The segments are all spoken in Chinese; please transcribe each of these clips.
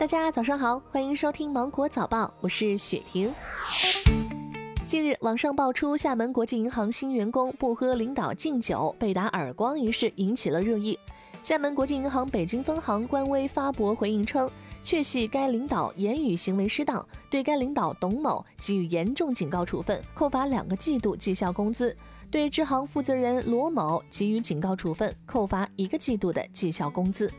大家早上好，欢迎收听芒果早报，我是雪婷。近日，网上爆出厦门国际银行新员工不喝领导敬酒被打耳光一事，引起了热议。厦门国际银行北京分行官微发博回应称，确系该领导言语行为失当，对该领导董某给予严重警告处分，扣罚两个季度绩效工资；对支行负责人罗某给予警告处分，扣罚一个季度的绩效工资。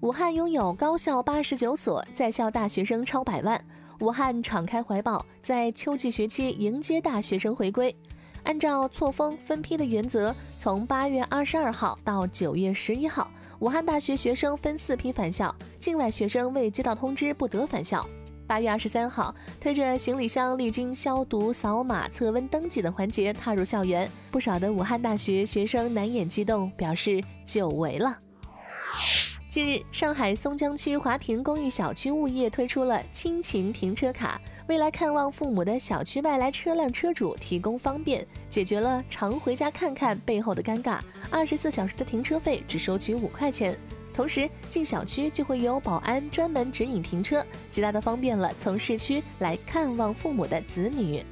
武汉拥有高校八十九所，在校大学生超百万。武汉敞开怀抱，在秋季学期迎接大学生回归。按照错峰分批的原则，从八月二十二号到九月十一号，武汉大学学生分四批返校，境外学生未接到通知不得返校。八月二十三号，推着行李箱，历经消毒、扫码、测温、登记的环节踏入校园，不少的武汉大学学生难掩激动，表示久违了。近日，上海松江区华庭公寓小区物业推出了亲情停车卡，为来看望父母的小区外来车辆车主提供方便，解决了常回家看看背后的尴尬。二十四小时的停车费只收取五块钱，同时进小区就会有保安专门指引停车，极大的方便了从市区来看望父母的子女。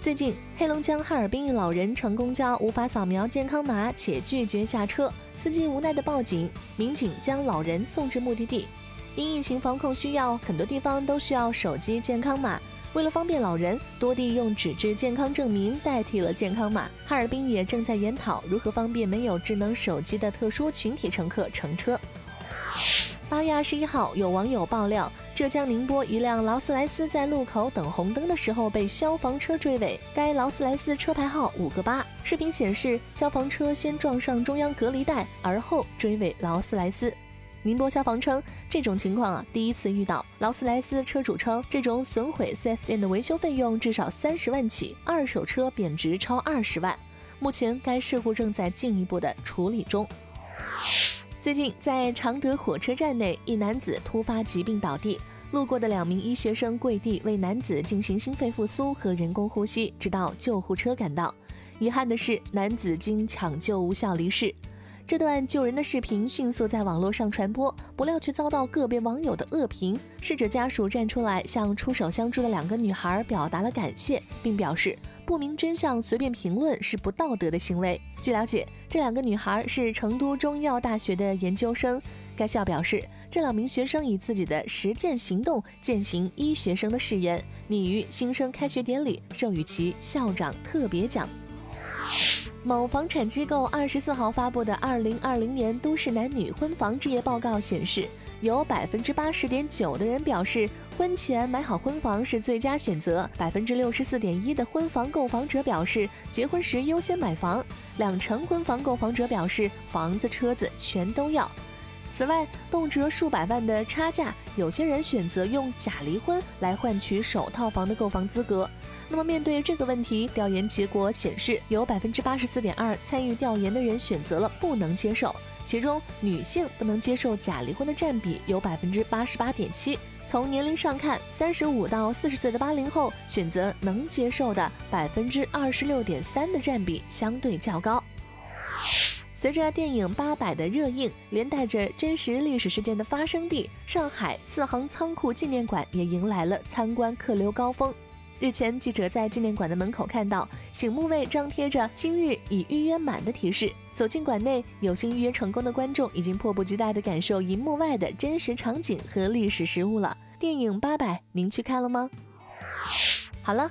最近，黑龙江哈尔滨一老人乘公交无法扫描健康码，且拒绝下车，司机无奈的报警，民警将老人送至目的地。因疫情防控需要，很多地方都需要手机健康码。为了方便老人，多地用纸质健康证明代替了健康码。哈尔滨也正在研讨如何方便没有智能手机的特殊群体乘客乘车。八月二十一号，有网友爆料，浙江宁波一辆劳斯莱斯在路口等红灯的时候被消防车追尾，该劳斯莱斯车牌号五个八。视频显示，消防车先撞上中央隔离带，而后追尾劳斯莱斯。宁波消防称，这种情况啊，第一次遇到。劳斯莱斯车主称，这种损毁 4S 店的维修费用至少三十万起，二手车贬值超二十万。目前，该事故正在进一步的处理中。最近，在常德火车站内，一男子突发疾病倒地，路过的两名医学生跪地为男子进行心肺复苏和人工呼吸，直到救护车赶到。遗憾的是，男子经抢救无效离世。这段救人的视频迅速在网络上传播，不料却遭到个别网友的恶评。逝者家属站出来向出手相助的两个女孩表达了感谢，并表示不明真相随便评论是不道德的行为。据了解，这两个女孩是成都中医药大学的研究生。该校表示，这两名学生以自己的实践行动践行医学生的誓言，拟于新生开学典礼授予其校长特别奖。某房产机构二十四号发布的二零二零年都市男女婚房置业报告显示，有百分之八十点九的人表示婚前买好婚房是最佳选择，百分之六十四点一的婚房购房者表示结婚时优先买房，两成婚房购房者表示房子车子全都要。此外，动辄数百万的差价，有些人选择用假离婚来换取首套房的购房资格。那么，面对这个问题，调研结果显示，有百分之八十四点二参与调研的人选择了不能接受，其中女性不能接受假离婚的占比有百分之八十八点七。从年龄上看，三十五到四十岁的八零后选择能接受的百分之二十六点三的占比相对较高。随着电影《八佰》的热映，连带着真实历史事件的发生地上海四行仓库纪念馆也迎来了参观客流高峰。日前，记者在纪念馆的门口看到醒目位张贴着“今日已预约满”的提示。走进馆内，有幸预约成功的观众已经迫不及待地感受荧幕外的真实场景和历史实物了。电影《八佰》，您去看了吗？好了，